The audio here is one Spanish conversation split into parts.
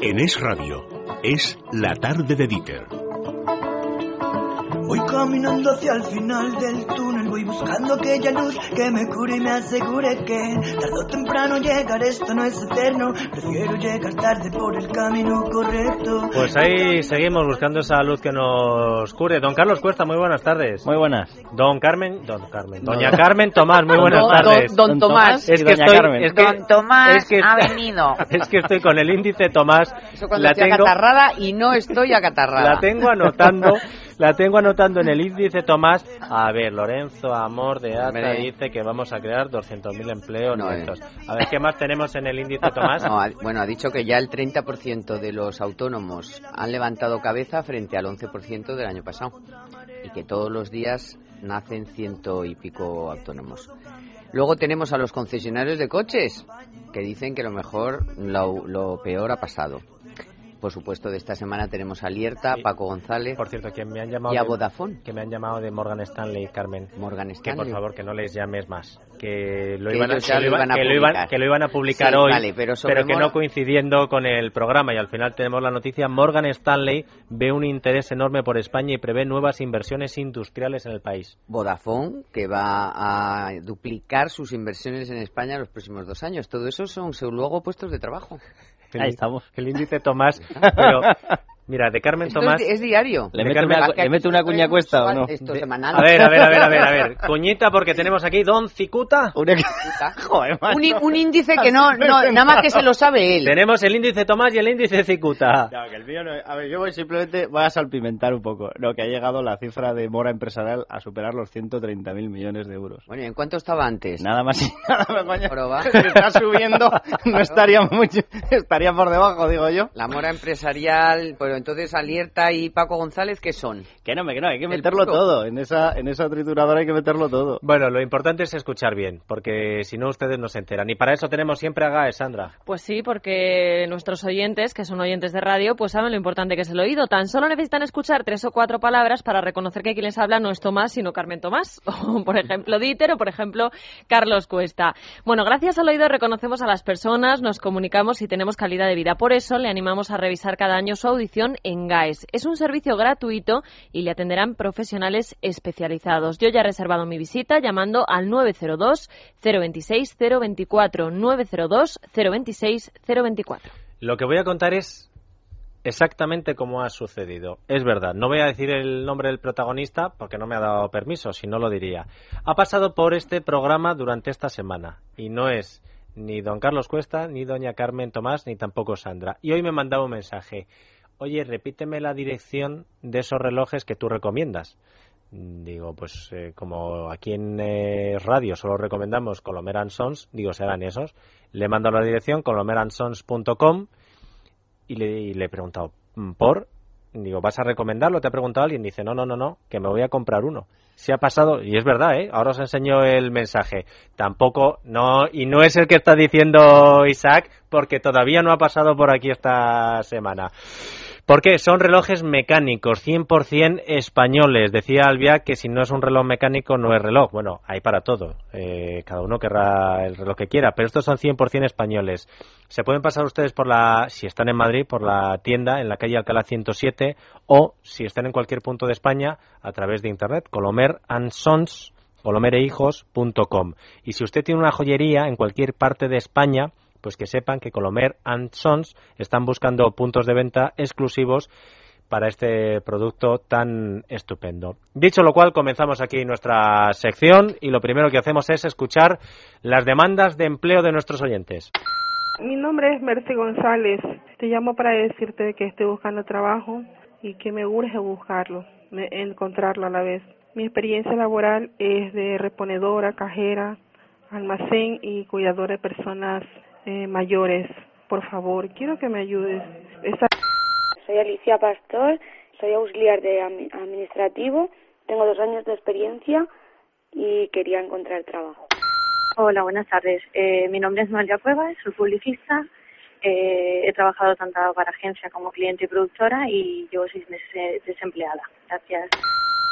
En Es Radio, es la tarde de Dieter. Voy caminando hacia el final del túnel, voy buscando aquella luz que me cure y me asegure que tarde o temprano llegar, esto no es eterno, prefiero llegar tarde por el camino correcto. Pues ahí seguimos buscando esa luz que nos cure. Don Carlos Cuesta, muy buenas tardes. Muy buenas. Don Carmen, don Carmen, doña Carmen Tomás, muy buenas Don- tardes. Don, don Tomás. Es que Doña estoy, Carmen. es que, Don Tomás es que- ha venido. es que estoy con el índice Tomás. Eso cuando La estoy tengo, acatarrada y no estoy acatarrada. la tengo anotando, la tengo anotando en el índice Tomás. A ver, Lorenzo Amor de Ata dice que vamos a crear 200.000 empleos No, eh. netos. A ver, ¿qué más tenemos en el índice Tomás? No, ha- bueno, ha dicho que ya el 30% de los autónomos han levantado cabeza frente al 11% del año pasado. Y que todos los días nacen ciento y pico autónomos. Luego tenemos a los concesionarios de coches, que dicen que lo mejor, lo, lo peor ha pasado. Por supuesto, de esta semana tenemos a Lierta, Sí. Paco González Por cierto, que me han llamado y a de- Vodafone. que me han llamado de Morgan Stanley, Carmen. Morgan Que Stanley. por favor que no les llames más. Que lo Que iban a, que lo iban- a que publicar. que lo iban a publicar Sí, hoy, vale, pero que Mor- no coincidiendo con el programa. Y al final tenemos la noticia: Morgan Stanley ve un interés enorme por España y prevé nuevas inversiones industriales en el país. Vodafone, que va a duplicar sus inversiones en España en los próximos dos años. Todo eso son luego puestos de trabajo. Ahí estamos. El índice Tomás. Pero, mira, de Carmen Esto Tomás. es, es diario. ¿Le De mete Carmen- una, le cuña cuesta o no? Esto De- semanal. A ver, a ver, a ver, a ver, a ver. Cuñita, porque tenemos aquí Don Cicuta. Una- Puta. Joder, macho. Un, un índice que no, no, nada más que se lo sabe él. Tenemos el índice Tomás y el índice Cicuta. No, que el mío no A ver, yo voy simplemente voy a salpimentar un poco. No, que ha llegado la cifra de mora empresarial a superar los 130.000 millones de euros. Bueno, ¿y en cuánto estaba antes? Nada más y nada más. Si está subiendo, no estaría mucho, estaría por debajo, digo yo. La mora empresarial, pero entonces Alierta y Paco González, ¿qué son? Que no, que no, hay que meterlo todo. En esa, en esa trituradora hay que meterlo todo. Bueno, lo importante es escuchar bien, porque si no ustedes no se enteran. Y para eso tenemos siempre a GAE, Sandra. Pues sí, porque nuestros oyentes, que son oyentes de radio, pues saben lo importante que es el oído. Tan solo necesitan escuchar tres o cuatro palabras para reconocer que quien les habla no es Tomás, sino Carmen Tomás. O, por ejemplo, Dieter o, por ejemplo, Carlos Cuesta. Bueno, gracias al oído reconocemos a las personas, nos comunicamos y tenemos calidad de vida. Por eso le animamos a revisar cada año su audición en GAES. Es un servicio gratuito y le atenderán profesionales especializados. Yo ya he reservado mi visita llamando al 902 026 024 902 026 024. Lo que voy a contar es exactamente cómo ha sucedido. Es verdad, no voy a decir el nombre del protagonista porque no me ha dado permiso, si no lo diría. Ha pasado por este programa durante esta semana y no es ni don Carlos Cuesta, ni doña Carmen Tomás, ni tampoco Sandra. Y hoy me mandaba un mensaje. Oye, repíteme la dirección de esos relojes que tú recomiendas. Digo, pues eh, como aquí en eh, radio solo recomendamos Colomer Sons, digo, serán esos. Le he mandado la dirección colomeransons.com y le, y le he preguntado, "Mm, ¿por? Digo, ¿vas a recomendarlo? ¿Te ha preguntado alguien? Dice, no, no, no, no, que me voy a comprar uno. Se ha pasado, y es verdad, ¿eh? Ahora os enseño el mensaje. Tampoco, no, y no es el que está diciendo Isaac, porque todavía no ha pasado por aquí esta semana. ¿Por qué? Son relojes mecánicos, 100% españoles. Decía Albia que si no es un reloj mecánico no es reloj. Bueno, hay para todo. Eh, cada uno querrá el reloj que quiera, pero estos son 100% españoles. Se pueden pasar ustedes por la, si están en Madrid, por la tienda en la calle Alcalá 107 o si están en cualquier punto de España a través de internet, Colomer Sons, colomerehijos.com. Y si usted tiene una joyería en cualquier parte de España, pues que sepan que Colomer and Sons están buscando puntos de venta exclusivos para este producto tan estupendo. Dicho lo cual, comenzamos aquí nuestra sección y lo primero que hacemos es escuchar las demandas de empleo de nuestros oyentes. Mi nombre es Merce González. Te llamo para decirte que estoy buscando trabajo y que me urge buscarlo, encontrarlo a la vez. Mi experiencia laboral es de reponedora, cajera, almacén y cuidadora de personas eh, mayores. Por favor, quiero que me ayudes. Soy Alicia Pastor, soy auxiliar de admi- administrativo, tengo dos años de experiencia y quería encontrar trabajo. Hola, buenas tardes. Eh, mi nombre es Noelia Cuevas, soy publicista. Eh, he trabajado tanto para agencia como cliente y productora y llevo seis meses eh, desempleada. Gracias.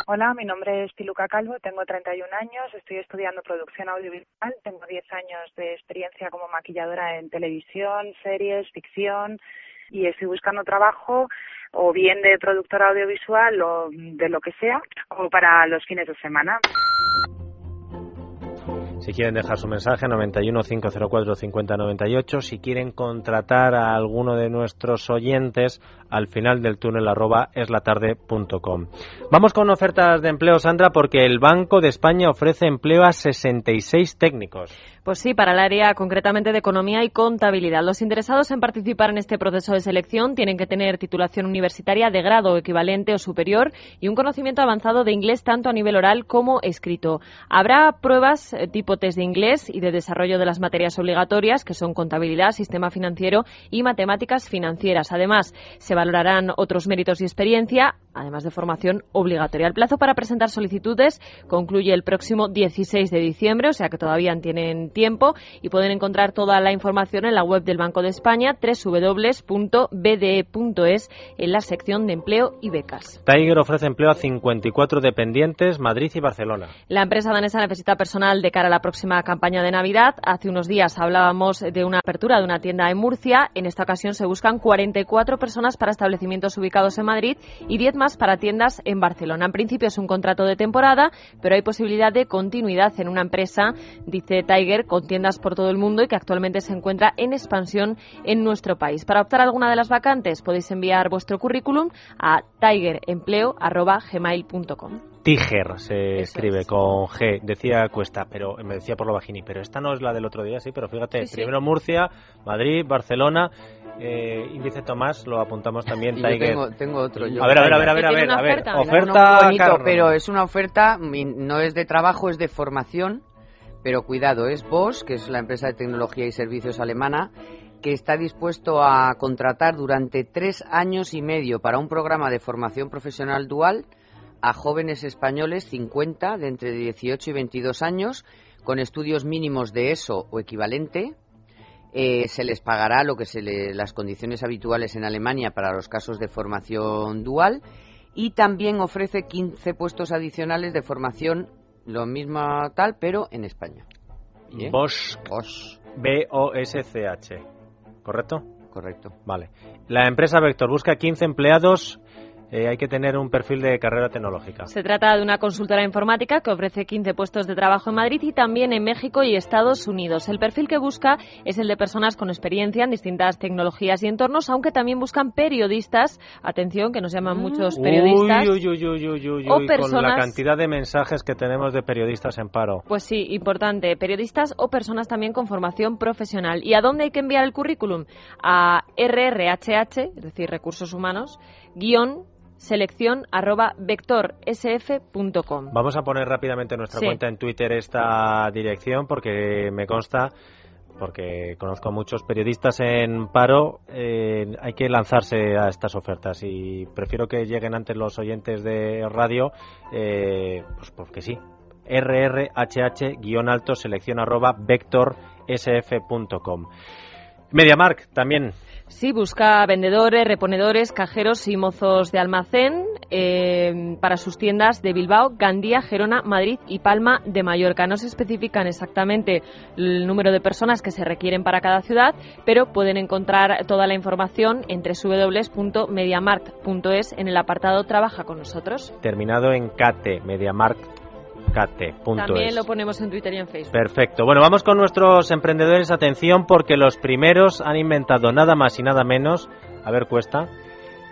Hola, mi nombre es Piluca Calvo, tengo 31 años, estoy estudiando producción audiovisual, tengo 10 años de experiencia como maquilladora en televisión, series, ficción y estoy buscando trabajo o bien de productora audiovisual o de lo que sea, o para los fines de semana. Si quieren dejar su mensaje, 91 504 5098. Si quieren contratar a alguno de nuestros oyentes, al final del túnel arroba eslatarde.com. Vamos con ofertas de empleo, Sandra, porque el Banco de España ofrece empleo a 66 técnicos. Pues sí, para el área concretamente de economía y contabilidad. Los interesados en participar en este proceso de selección tienen que tener titulación universitaria de grado equivalente o superior y un conocimiento avanzado de inglés tanto a nivel oral como escrito. Habrá pruebas eh, tipo test de inglés y de desarrollo de las materias obligatorias, que son contabilidad, sistema financiero y matemáticas financieras. Además, se valorarán otros méritos y experiencia, además de formación obligatoria. El plazo para presentar solicitudes concluye el próximo 16 de diciembre, o sea que todavía tienen tiempo y pueden encontrar toda la información en la web del Banco de España, www.bde.es, en la sección de empleo y becas. Tiger ofrece empleo a 54 dependientes, Madrid y Barcelona. La empresa danesa necesita personal de cara a la próxima campaña de Navidad. Hace unos días hablábamos de una apertura de una tienda en Murcia. En esta ocasión se buscan 44 personas para establecimientos ubicados en Madrid y 10 más para tiendas en Barcelona. En principio es un contrato de temporada, pero hay posibilidad de continuidad en una empresa, dice Tiger, con tiendas por todo el mundo y que actualmente se encuentra en expansión en nuestro país. Para optar a alguna de las vacantes podéis enviar vuestro currículum a tigerempleo.gmail.com. Tiger se escribe con G, decía Cuesta, pero me decía por lo bajini, pero esta no es la del otro día, sí, pero fíjate, primero Murcia, Madrid, Barcelona, eh, índice Tomás, lo apuntamos también, Tiger. tengo, otro. a ver, a ver, a ver, a ver, a ver, a ver, oferta, bonito, pero es una oferta, no es de trabajo, es de formación pero cuidado, es Bosch, que es la empresa de tecnología y servicios alemana, que está dispuesto a contratar durante tres años y medio para un programa de formación profesional dual a jóvenes españoles 50 de entre 18 y 22 años con estudios mínimos de ESO o equivalente. Eh, se les pagará lo que se le, las condiciones habituales en Alemania para los casos de formación dual y también ofrece 15 puestos adicionales de formación lo mismo tal, pero en España. Bosch. B-O-S-C-H. ¿Correcto? Correcto. Vale. La empresa Vector busca 15 empleados eh, hay que tener un perfil de carrera tecnológica. Se trata de una consultora informática que ofrece 15 puestos de trabajo en Madrid y también en México y Estados Unidos. El perfil que busca es el de personas con experiencia en distintas tecnologías y entornos, aunque también buscan periodistas. Atención, que nos llaman muchos periodistas. Uy, uy, uy, o personas... Con la cantidad de mensajes que tenemos de periodistas en paro. Pues sí, importante. Periodistas o personas también con formación profesional. ¿Y a dónde hay que enviar el currículum? A RRHH, es decir, recursos humanos, guion selección arroba vectorsf.com. Vamos a poner rápidamente en nuestra cuenta en Twitter esta dirección porque me consta porque conozco a muchos periodistas en paro, eh, hay que lanzarse a estas ofertas y prefiero que lleguen antes los oyentes de radio, eh, pues porque sí. rrhh-alto selección arroba vectorsf.com. MediaMark también Sí, busca vendedores, reponedores, cajeros y mozos de almacén eh, para sus tiendas de Bilbao, Gandía, Gerona, Madrid y Palma de Mallorca. No se especifican exactamente el número de personas que se requieren para cada ciudad, pero pueden encontrar toda la información en www.mediamarkt.es en el apartado Trabaja con nosotros. Terminado en CATE, También lo ponemos en Twitter y en Facebook. Perfecto. Bueno, vamos con nuestros emprendedores. Atención, porque los primeros han inventado nada más y nada menos. A ver, cuesta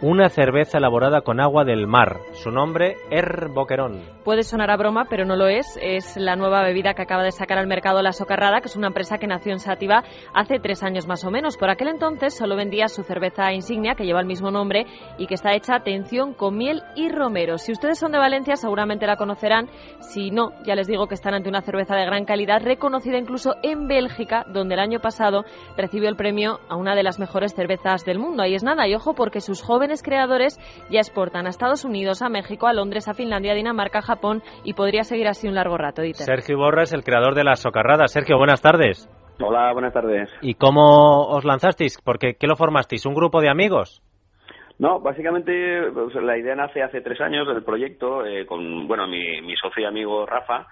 una cerveza elaborada con agua del mar. Su nombre, Er Boquerón. Puede sonar a broma, pero no lo es. Es la nueva bebida que acaba de sacar al mercado La Socarrada, que es una empresa que nació en Sativa hace tres años más o menos. Por aquel entonces solo vendía su cerveza insignia, que lleva el mismo nombre y que está hecha, atención, con miel y romero. Si ustedes son de Valencia, seguramente la conocerán. Si no, ya les digo que están ante una cerveza de gran calidad, reconocida incluso en Bélgica, donde el año pasado recibió el premio a una de las mejores cervezas del mundo. Ahí es nada, y ojo, porque sus jóvenes creadores ya exportan a Estados Unidos, a México, a Londres, a Finlandia, a Dinamarca, a Japón y podría seguir así un largo rato. Sergio Borra es el creador de la socarrada. Sergio, buenas tardes. Hola, buenas tardes. ¿Y cómo os lanzasteis? Porque, ¿Qué lo formasteis? ¿Un grupo de amigos? No, básicamente pues, la idea nace hace tres años del proyecto eh, con bueno mi, mi socio y amigo Rafa,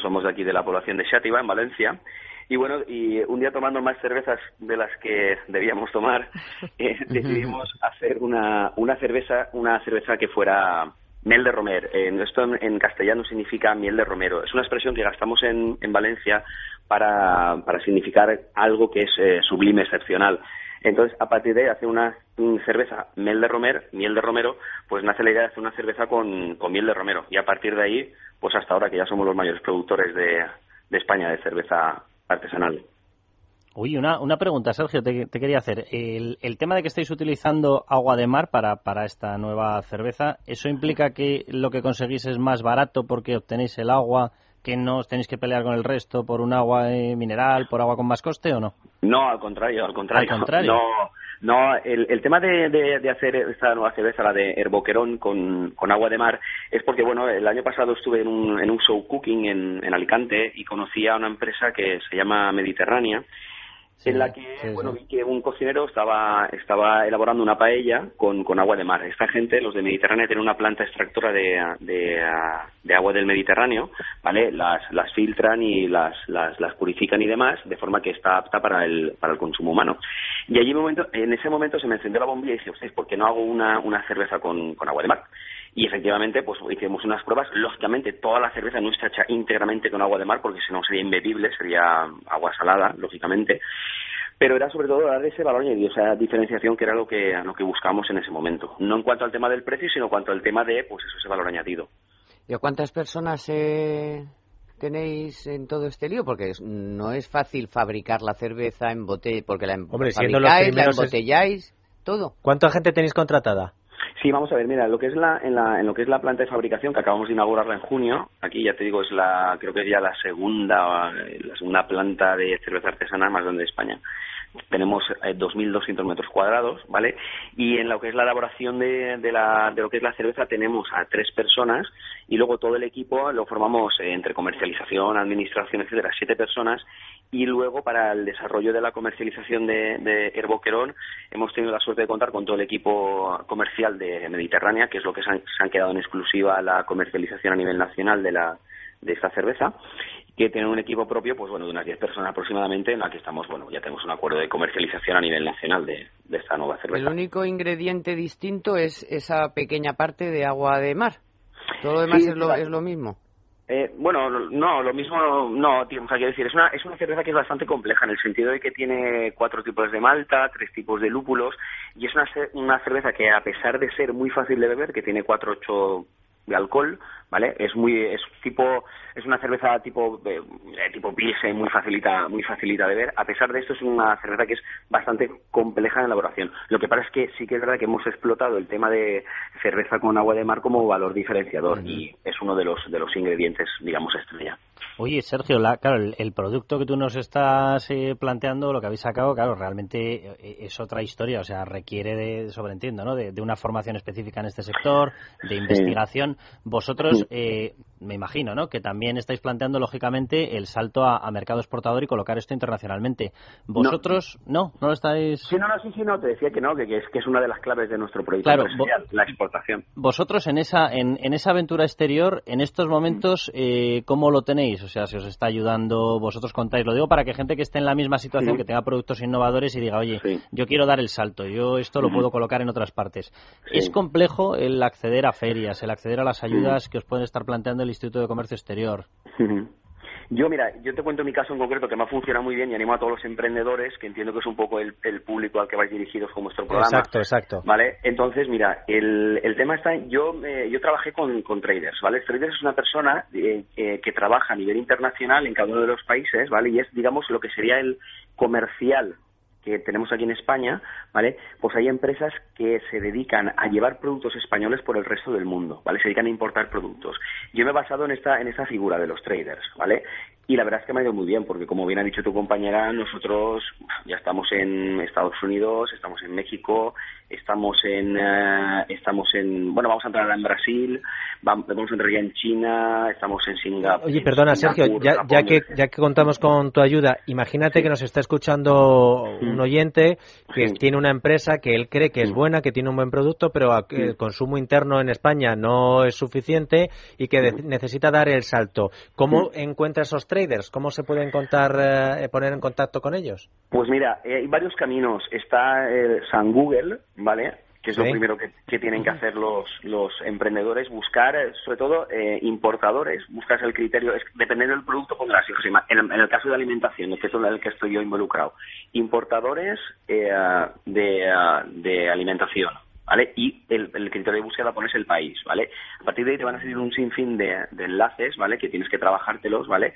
somos de aquí de la población de Xátiva, en Valencia, Y bueno, y un día tomando más cervezas de las que debíamos tomar, eh, decidimos hacer una, una cerveza, una cerveza que fuera Miel de Romer. Eh, esto en, castellano significa miel de romero. Es una expresión que gastamos en, en Valencia para, para, significar algo que es eh, sublime, excepcional. Entonces, a partir de ahí, hacer una cerveza miel de romer, miel de romero, pues nace la idea de hacer una cerveza con, con, miel de romero. Y a partir de ahí, pues hasta ahora que ya somos los mayores productores de, de España de cerveza artesanal. Uy, una, una pregunta, Sergio, te, quería hacer. El, el, tema de que estáis utilizando agua de mar para, para esta nueva cerveza, ¿eso implica que lo que conseguís es más barato porque obtenéis el agua, que no os tenéis que pelear con el resto por un agua eh, mineral, por agua con más coste o no? No, al contrario, al contrario. Al contrario. No, no, el, el tema de, de, hacer esta nueva cerveza, la de Herboquerón con, agua de mar, es porque, bueno, el año pasado estuve en un, en un show cooking en, en Alicante y conocí a una empresa que se llama Mediterránea en la que bueno vi que un cocinero estaba estaba elaborando una paella con, con agua de mar. Esta gente, los de Mediterráneo, tienen una planta extractora de, de, de agua del Mediterráneo, ¿vale? Las, las filtran y las, las, las, purifican y demás, de forma que está apta para el, para el consumo humano. Y allí momento, en ese momento se me encendió la bombilla y dije, ustedes, ¿por qué no hago una, una cerveza con, con agua de mar? Y efectivamente pues hicimos unas pruebas lógicamente toda la cerveza no está hecha íntegramente con agua de mar porque si no sería imbebible sería agua salada lógicamente pero era sobre todo dar ese valor añadido, esa diferenciación que era lo que, lo que buscábamos en ese momento. No en cuanto al tema del precio, sino en cuanto al tema de, pues eso, ese valor añadido. ¿Y a cuántas personas eh, tenéis en todo este lío? Porque no es fácil fabricar la cerveza en botella, porque la, Hombre, fabricáis, la embotelláis, todo. ¿Cuánta gente tenéis contratada? Sí, vamos a ver, mira, lo que es la, en, la, en lo que es la planta de fabricación, que acabamos de inaugurarla en junio, aquí ya te digo, es la, creo que es ya la segunda, la segunda planta de cerveza artesanal más grande de España tenemos 2.200 eh, metros cuadrados, ¿vale? Y en lo que es la elaboración de, de, la, de lo que es la cerveza tenemos a tres personas y luego todo el equipo lo formamos eh, entre comercialización, administración, etcétera, siete personas y luego para el desarrollo de la comercialización de, de Herboquerón hemos tenido la suerte de contar con todo el equipo comercial de Mediterránea, que es lo que se han, se han quedado en exclusiva la comercialización a nivel nacional de la de esta cerveza que tiene un equipo propio, pues bueno, de unas 10 personas aproximadamente, en la que estamos, bueno, ya tenemos un acuerdo de comercialización a nivel nacional de, esta nueva cerveza. El único ingrediente distinto es esa pequeña parte de agua de mar. Todo lo demás es, lo, es lo mismo. Eh, bueno, no, lo mismo no, tío, o sea, quiero decir, es una, es una cerveza que es bastante compleja en el sentido de que tiene cuatro tipos de malta, tres tipos de lúpulos y es una, una cerveza que a pesar de ser muy fácil de beber, que tiene cuatro ocho de alcohol, ¿vale? Es muy es tipo es una cerveza tipo eh, tipo pilsen muy facilita muy facilita de ver. A pesar de esto es una cerveza que es bastante compleja en elaboración. Lo que pasa es que sí que es verdad que hemos explotado el tema de cerveza con agua de mar como valor diferenciador y es uno de los de los ingredientes digamos estrella. Oye, Sergio, la, claro, el, producto que tú nos estás eh, planteando, lo que habéis sacado, claro, realmente eh, es otra historia, o sea, requiere de, sobreentiendo, ¿no? De, una formación específica en este sector, de investigación. Vosotros, eh, me imagino, ¿no? Que también estáis planteando, lógicamente, el salto a, mercado exportador y colocar esto internacionalmente. ¿Vosotros no. no, lo estáis...? Sí, no, no, sí, sí, no, te decía que no, que, es, que es una de las claves de nuestro proyecto claro, la exportación. Vosotros, en esa, en, en, esa aventura exterior, en estos momentos, eh, ¿cómo lo tenéis? O sea, si os está ayudando, vosotros contáis. Lo digo para que gente que esté en la misma situación, que tenga productos innovadores y diga, oye, yo quiero dar el salto, yo esto lo puedo colocar en otras partes. ¿Es complejo el acceder a ferias, el acceder a las ayudas que os pueden estar planteando el Instituto de Comercio Exterior? Yo, mira, yo te cuento mi caso en concreto que me ha funcionado muy bien y animo a todos los emprendedores, que entiendo que es un poco el, público al que vais dirigidos con vuestro programa. Exacto, exacto. ¿Vale? Entonces, mira, el, el tema está, yo, eh, yo trabajé con, con traders, ¿vale? Traders es una persona eh, eh, que trabaja a nivel internacional en cada uno de los países, ¿vale? Y es, digamos, lo que sería el comercial que tenemos aquí en España, ¿vale? Pues hay empresas que se dedican a llevar productos españoles por el resto del mundo, ¿vale? Se dedican a importar productos. Yo me he basado en esta, en esta figura de los traders, ¿vale? Y la verdad es que me ha ido muy bien, porque como bien ha dicho tu compañera, nosotros ya estamos en Estados Unidos, estamos en México, estamos en, eh, estamos en, bueno, vamos a entrar en Brasil, vamos, a entrar ya en China, estamos en Singapur. Oye, perdona, Sergio, ya, ya, que, ya que contamos con tu ayuda, imagínate que nos está escuchando un oyente que tiene una empresa que él cree que es buena, que tiene un buen producto, pero el consumo interno en España no es suficiente y que necesita dar el salto. ¿Cómo encuentra esos traders? ¿Cómo se pueden contar, eh, poner en contacto con ellos? Pues mira, eh, hay varios caminos. Está el San Google, ¿vale? que es lo primero que, tienen que hacer los, los emprendedores, buscar, eh, sobre todo, eh, importadores, buscas el criterio, es, dependiendo del producto, pondrás, en, en el caso de alimentación, que es el que estoy yo involucrado, importadores eh, de, de alimentación, ¿vale? Y el, criterio de búsqueda pones el país, ¿vale? A partir de ahí te van a salir un sinfín de, de enlaces, ¿vale? Que tienes que trabajártelos, ¿vale?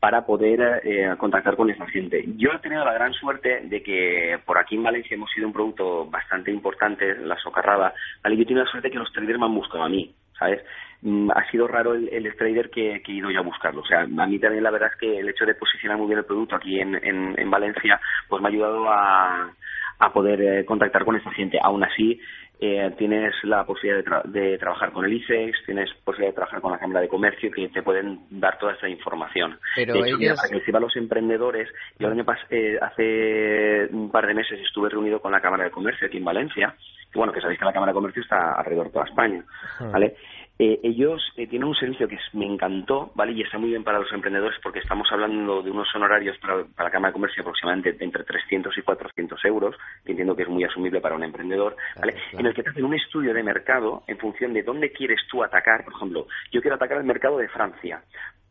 Para poder eh, contactar con esa gente. Yo he tenido la gran suerte de que por aquí en Valencia hemos sido un producto bastante importante, la socarrada, ¿vale? Yo he tenido la suerte de que los traders me han buscado a mí, ¿sabes? Mm, ha sido raro el, trader que, he ido yo a buscarlo. O sea, a mí también la verdad es que el hecho de posicionar muy bien el producto aquí en, en, Valencia, pues me ha ayudado a, a poder eh, contactar con esa gente. Aún así, eh, tienes la posibilidad de, trabajar con el ICEX, tienes posibilidad de trabajar con la Cámara de Comercio que te pueden dar toda esa información. Pero de hecho, para que a los emprendedores, yo el año eh, hace un par de meses estuve reunido con la Cámara de Comercio aquí en Valencia, que bueno, que sabéis que la Cámara de Comercio está alrededor de toda España, ¿vale? Eh, ellos eh, tienen un servicio que me encantó, ¿vale? Y está muy bien para los emprendedores porque estamos hablando de unos honorarios para, la Cámara de Comercio aproximadamente entre 300 y 400 euros, que entiendo que es muy asumible para un emprendedor, ¿vale? En el que te hacen un estudio de mercado en función de dónde quieres tú atacar. Por ejemplo, yo quiero atacar el mercado de Francia.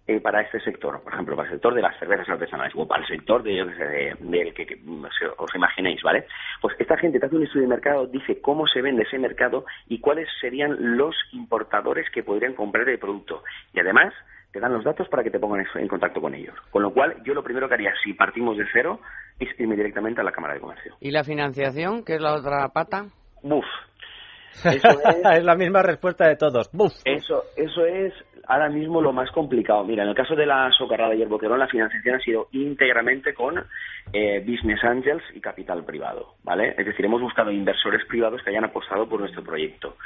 Eh, para este sector, por ejemplo, para el sector de las cervezas artesanales o para el sector de, del que, os imaginéis, ¿vale? Pues esta gente te hace un estudio de mercado, dice cómo se vende ese mercado y cuáles serían los importadores que podrían comprar el producto. Y además te dan los datos para que te pongan en contacto con ellos. Con lo cual, yo lo primero que haría, si partimos de cero, es irme directamente a la Cámara de Comercio. ¿Y la financiación, que es la otra pata? Buf, es... la misma respuesta de todos. ¡Buf! Eso, eso es ahora mismo lo más complicado. Mira, en el caso de la socarrada y el boquerón, la financiación ha sido íntegramente con eh, business angels y capital privado, ¿vale? Es decir, hemos buscado inversores privados que hayan apostado por nuestro proyecto.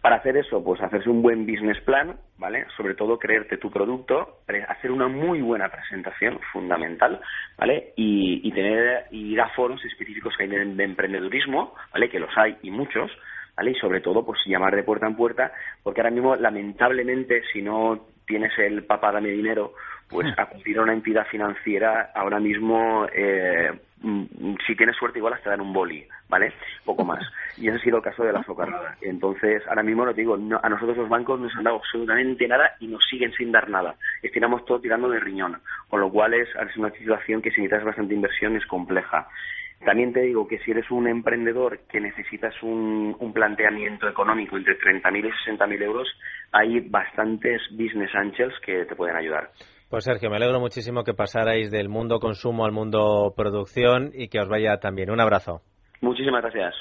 Para hacer eso, pues hacerse un buen business plan, ¿vale? Sobre todo creerte tu producto, hacer una muy buena presentación, fundamental, ¿vale? Y, tener, ir a foros específicos que hay de, de emprendedurismo, ¿vale? Que los hay y muchos, ¿vale? Y sobre todo, pues llamar de puerta en puerta, porque ahora mismo, lamentablemente, si no tienes el papá dame dinero, pues hmm. acudir a una entidad financiera ahora mismo, eh, mm, si tienes suerte, igual hasta dan un boli, ¿vale? Poco más. Y ese ha sido el caso de la socarrada. Entonces, ahora mismo, lo digo, a nosotros los bancos nos han dado absolutamente nada y nos siguen sin dar nada. Estiramos todo tirando de riñón, con lo cual es, es una situación que si necesitas bastante inversión es compleja. También te digo que si eres un emprendedor que necesitas un, planteamiento económico entre 30.000 y 60.000 euros, hay bastantes business angels que te pueden ayudar. Pues Sergio, me alegro muchísimo que pasarais del mundo consumo al mundo producción y que os vaya también. Un abrazo. Muchísimas gracias.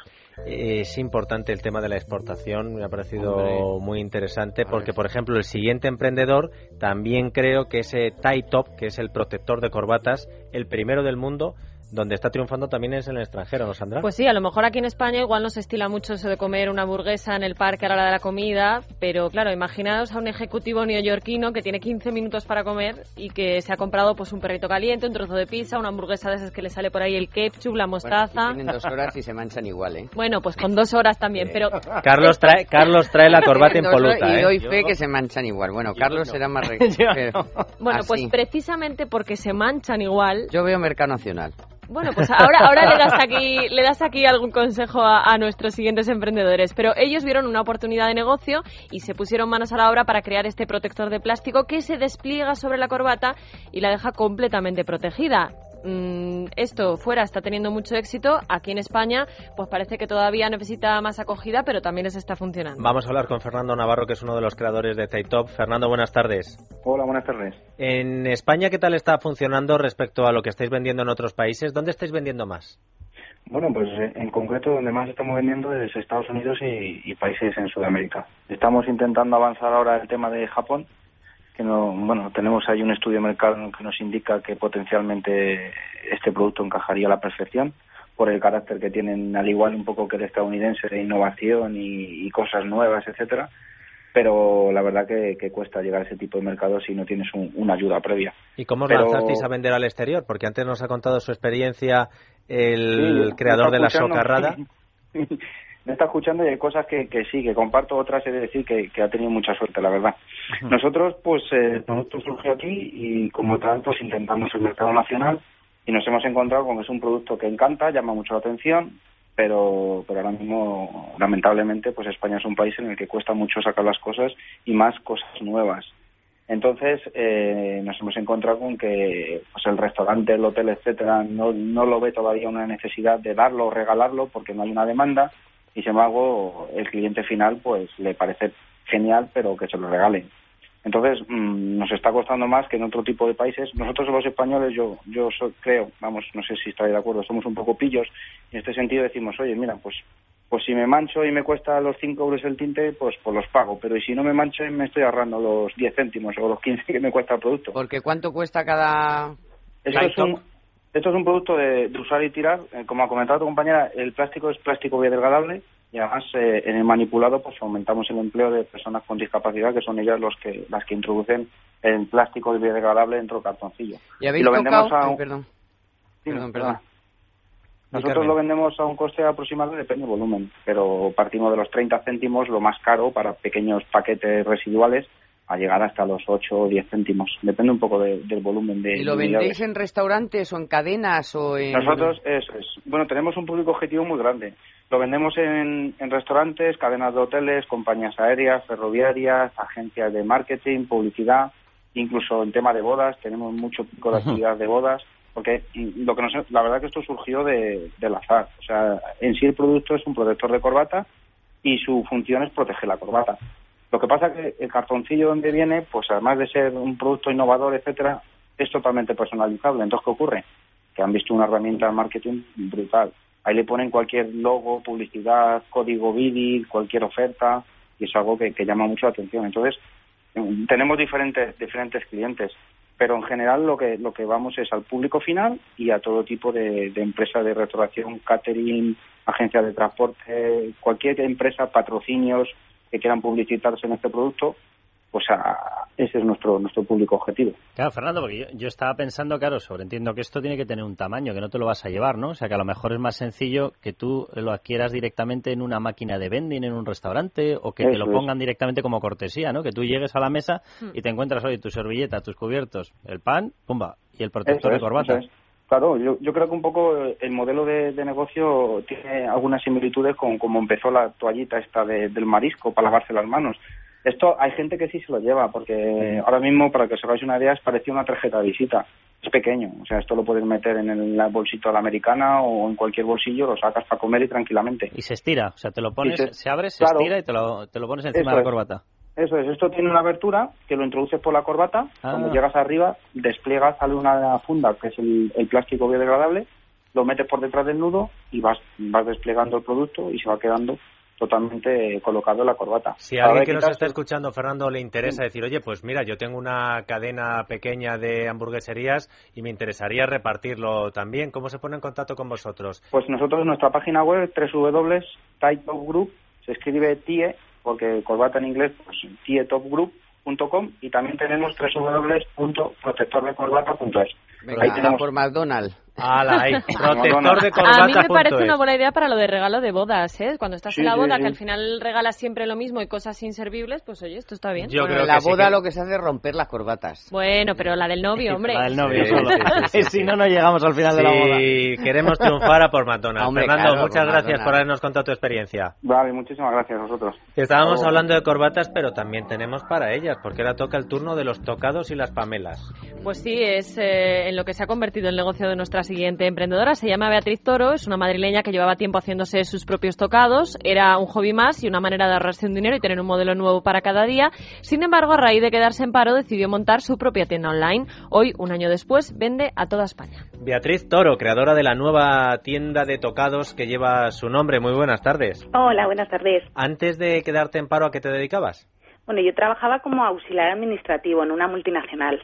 Es importante el tema de la exportación, me ha parecido muy interesante porque, por ejemplo, el siguiente emprendedor también creo que ese tie top, que es el protector de corbatas, el primero del mundo, donde está triunfando también es en el extranjero, ¿no, Sandra? Pues sí, a lo mejor aquí en España igual no se estila mucho eso de comer una hamburguesa en el parque a la hora de la comida, pero claro, imaginaos a un ejecutivo neoyorquino que tiene 15 minutos para comer y que se ha comprado pues un perrito caliente, un trozo de pizza, una hamburguesa de esas que le sale por ahí el ketchup, la mostaza. tienen dos horas y se manchan igual, ¿eh? Bueno, pues con dos horas también, pero... Carlos trae, Carlos trae la corbata impoluta, Y doy ¿eh? fe que se manchan igual. Bueno, Carlos será más... Bueno, pues precisamente porque se manchan igual... Yo veo Mercado Nacional. Bueno, pues ahora, ahora le, das aquí, le das aquí algún consejo a, nuestros siguientes emprendedores. Pero ellos vieron una oportunidad de negocio y se pusieron manos a la obra para crear este protector de plástico que se despliega sobre la corbata y la deja completamente protegida. Mm, esto fuera está teniendo mucho éxito, aquí en España pues parece que todavía necesita más acogida, pero también les está funcionando. Vamos a hablar con Fernando Navarro, que es uno de los creadores de Top. Fernando, buenas tardes. Hola, buenas tardes. En España, ¿qué tal está funcionando respecto a lo que estáis vendiendo en otros países? ¿Dónde estáis vendiendo más? Bueno, pues eh, en concreto donde más estamos vendiendo es Estados Unidos y países en Sudamérica. Estamos intentando avanzar ahora el tema de Japón, que no, bueno, tenemos ahí un estudio de mercado que nos indica que potencialmente este producto encajaría a la perfección por el carácter que tienen, al igual un poco que el estadounidense, de innovación y, cosas nuevas, etcétera. Pero la verdad que, cuesta llegar a ese tipo de mercado si no tienes una ayuda previa. ¿Y cómo os lanzasteis a vender al exterior? Porque antes nos ha contado su experiencia el creador de la socarrada. me está escuchando y hay cosas que, que sí, que comparto, otras he de decir que, que ha tenido mucha suerte, la verdad. Nosotros, pues, eh, el producto surgió aquí y como tal, pues intentamos el mercado nacional y nos hemos encontrado con que es un producto que encanta, llama mucho la atención, pero, pero ahora mismo, lamentablemente, pues España es un país en el que cuesta mucho sacar las cosas y más cosas nuevas. Entonces eh, nos hemos encontrado con que pues el restaurante, el hotel, etcétera, no, no lo ve todavía una necesidad de darlo o regalarlo porque no hay una demanda y sin embargo el cliente final pues le parece genial pero que se lo regalen. Entonces mm, nos está costando más que en otro tipo de países. Nosotros los españoles, yo yo so- creo, vamos, no sé si estáis de acuerdo, somos un poco pillos y en este sentido decimos, oye, mira, pues pues si me mancho y me cuesta los 5 euros el tinte, pues pues los pago. Pero y si no me mancho me estoy ahorrando los 10 céntimos o los 15 que me cuesta el producto. Porque ¿cuánto cuesta cada...? Esto es un, esto es un producto de, de usar y tirar. Eh, como ha comentado tu compañera, el plástico es plástico biodegradable y además eh, en el manipulado pues aumentamos el empleo de personas con discapacidad que son ellas los que las que introducen el plástico biodegradable dentro del cartoncillo. ¿Y habéis lo vendemos tocado? a Ay, un- perdón. Dime, Perdón, perdona. perdón. Nosotros lo vendemos a un coste aproximado, depende del volumen, pero partimos de los 30 céntimos, lo más caro para pequeños paquetes residuales, a llegar hasta los 8 o 10 céntimos. Depende un poco de- del volumen de ¿Y lo vendéis en restaurantes o en cadenas o en...? Nosotros, eso es. Bueno, tenemos un público objetivo muy grande. Lo vendemos en, en restaurantes, cadenas de hoteles, compañías aéreas, ferroviarias, agencias de marketing, publicidad, incluso en tema de bodas. Tenemos mucho pico de actividad de bodas, porque lo que nos, la verdad que esto surgió de, del azar. O sea, en sí el producto es un protector de corbata y su función es proteger la corbata. Lo que pasa que el cartoncillo donde viene, pues además de ser un producto innovador, etcétera, es totalmente personalizable. Entonces, ¿qué ocurre? Que han visto una herramienta de marketing brutal. Ahí le ponen cualquier logo, publicidad, código BIDI, cualquier oferta, y es algo que, que llama mucho la atención. Entonces, mm, tenemos diferentes, diferentes clientes, pero en general lo que, lo que vamos es al público final y a todo tipo de, de empresas de restauración, catering, agencias de transporte, cualquier empresa, patrocinios que quieran publicitarse en este producto, pues a- ese es nuestro, nuestro público objetivo. Claro, Fernando, porque yo, yo estaba pensando, claro, sobreentiendo que esto tiene que tener un tamaño, que no te lo vas a llevar, ¿no? O sea, que a lo mejor es más sencillo que tú lo adquieras directamente en una máquina de vending, en un restaurante, o que te lo es. pongan directamente como cortesía, ¿no? Que tú llegues a la mesa y te encuentras, oye, tu servilleta, tus cubiertos, el pan, pumba, y el protector Eso de corbata. es. Claro, yo, yo creo que un poco eh, el modelo de, de negocio tiene algunas similitudes con cómo empezó la toallita esta de- del marisco para lavarse las manos. Esto hay gente que sí se lo lleva, porque ahora mismo, para que os hagáis una idea, es parecía una tarjeta de visita. Es pequeño, o sea, esto lo puedes meter en el bolsito de la americana o en cualquier bolsillo, lo sacas para comer y tranquilamente. Y se estira, o sea, te lo pones, se- se, abre, se claro. estira y te lo, te lo pones encima de la es. Eso es, esto tiene una abertura que lo introduces por la corbata, Ah. cuando llegas arriba, despliegas, sale una funda que es el, el plástico biodegradable, lo metes por detrás del nudo y vas, vas desplegando el producto y se va quedando totalmente colocado en la corbata. Si A alguien que nos está escuchando, Fernando, le interesa decir, oye, pues mira, yo tengo una cadena pequeña de hamburgueserías y me interesaría repartirlo también, ¿cómo se pone en contacto con vosotros? Pues nosotros en nuestra página web, www.tietopgroup, se escribe TIE, porque corbata en inglés, pues tietopgroup.com y también tenemos www.protectordecorbata.es. Venga, Ahí a tenemos por McDonald's. ¡Hala, ahí! Protector de A mí me parece una buena idea para lo de regalo de bodas, ¿eh? Cuando estás Sí, en la boda, sí. que al final regalas siempre lo mismo y cosas inservibles, pues oye, esto está bien. Yo Bueno, creo en la que sí boda que- lo que se hace es romper las corbatas. Bueno, pero la del novio, hombre. La del novio Sí, solo. sí, sí, sí, si no, no llegamos al final de la boda. Si queremos triunfar a por McDonald's. Hombre, Fernando, claro, muchas por gracias McDonald's. por habernos contado tu experiencia. Vale, muchísimas gracias a vosotros. Estábamos Oh. hablando de corbatas, pero también tenemos para ellas, porque ahora toca el turno de los tocados y las pamelas. Pues sí, es eh, en lo que se ha convertido el negocio de nuestra siguiente emprendedora. Se llama Beatriz Toro, es una madrileña que llevaba tiempo haciéndose sus propios tocados. Era un hobby más y una manera de ahorrarse un dinero y tener un modelo nuevo para cada día. Sin embargo, a raíz de quedarse en paro, decidió montar su propia tienda online. Hoy, un año después, vende a toda España. Beatriz Toro, creadora de la nueva tienda de tocados que lleva su nombre. Muy buenas tardes. Hola, buenas tardes. Antes de quedarte en paro, ¿a qué te dedicabas? Bueno, yo trabajaba como auxiliar administrativo en una multinacional.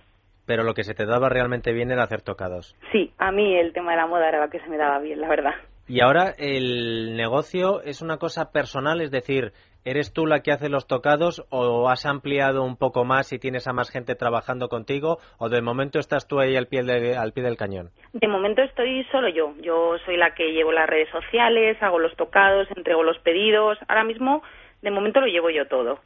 Pero lo que se te daba realmente bien era hacer tocados. Sí, a mí el tema de la moda era lo que se me daba bien, la verdad. Y ahora el negocio es una cosa personal, es decir, ¿eres tú la que hace los tocados o has ampliado un poco más y tienes a más gente trabajando contigo o de momento estás tú ahí al pie, de- al pie del cañón? De momento estoy solo yo. Yo soy la que llevo las redes sociales, hago los tocados, entrego los pedidos. Ahora mismo, de momento lo llevo yo todo.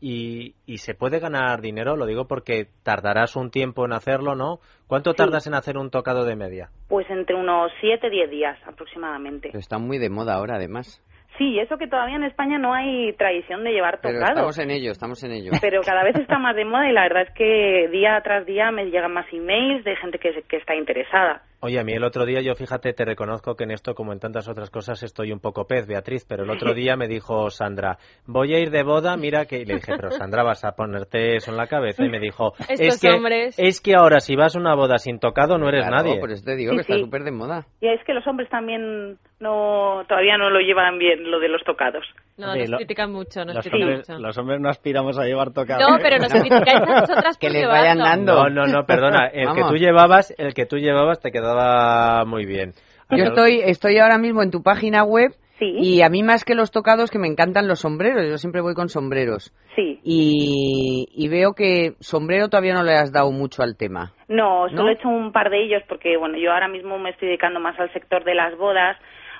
Y, y se puede ganar dinero, lo digo porque tardarás un tiempo en hacerlo, ¿no? ¿Cuánto tardas en hacer un tocado de media? Pues entre unos 7, 10 días aproximadamente. Pero está muy de moda ahora, además. Sí, eso que todavía en España no hay tradición de llevar Pero tocados. estamos en ello, estamos en ello. Pero cada vez está más de moda y la verdad es que día tras día me llegan más emails de gente que, que está interesada. Oye, a mí el otro día, yo fíjate, te reconozco que en esto, como en tantas otras cosas, estoy un poco pez, Beatriz, pero el otro día me dijo Sandra, voy a ir de boda, mira que... Y le dije, pero Sandra, vas a ponerte eso en la cabeza. Y me dijo, es Estos que, hombres. es que ahora si vas a una boda sin tocado no eres Claro, nadie. por eso te digo Sí, que está súper de moda. Y es que los hombres también no todavía no lo llevan bien lo de los tocados. No, Sí, nos lo- critican mucho, nos Los critican hombres, mucho. los hombres no aspiramos a llevar tocado. No, pero nos criticáis a nosotras Que por les vayan dando. No, no, no, perdona, el que tú llevabas, el que tú llevabas te quedaba muy bien. Yo estoy, estoy ahora mismo en tu página web Sí. y a mí más que los tocados que me encantan los sombreros. Yo siempre voy con sombreros. Sí. Y, y veo que sombrero todavía no le has dado mucho al tema. No, solo ¿No? he hecho un par de ellos porque, bueno, yo ahora mismo me estoy dedicando más al sector de las bodas,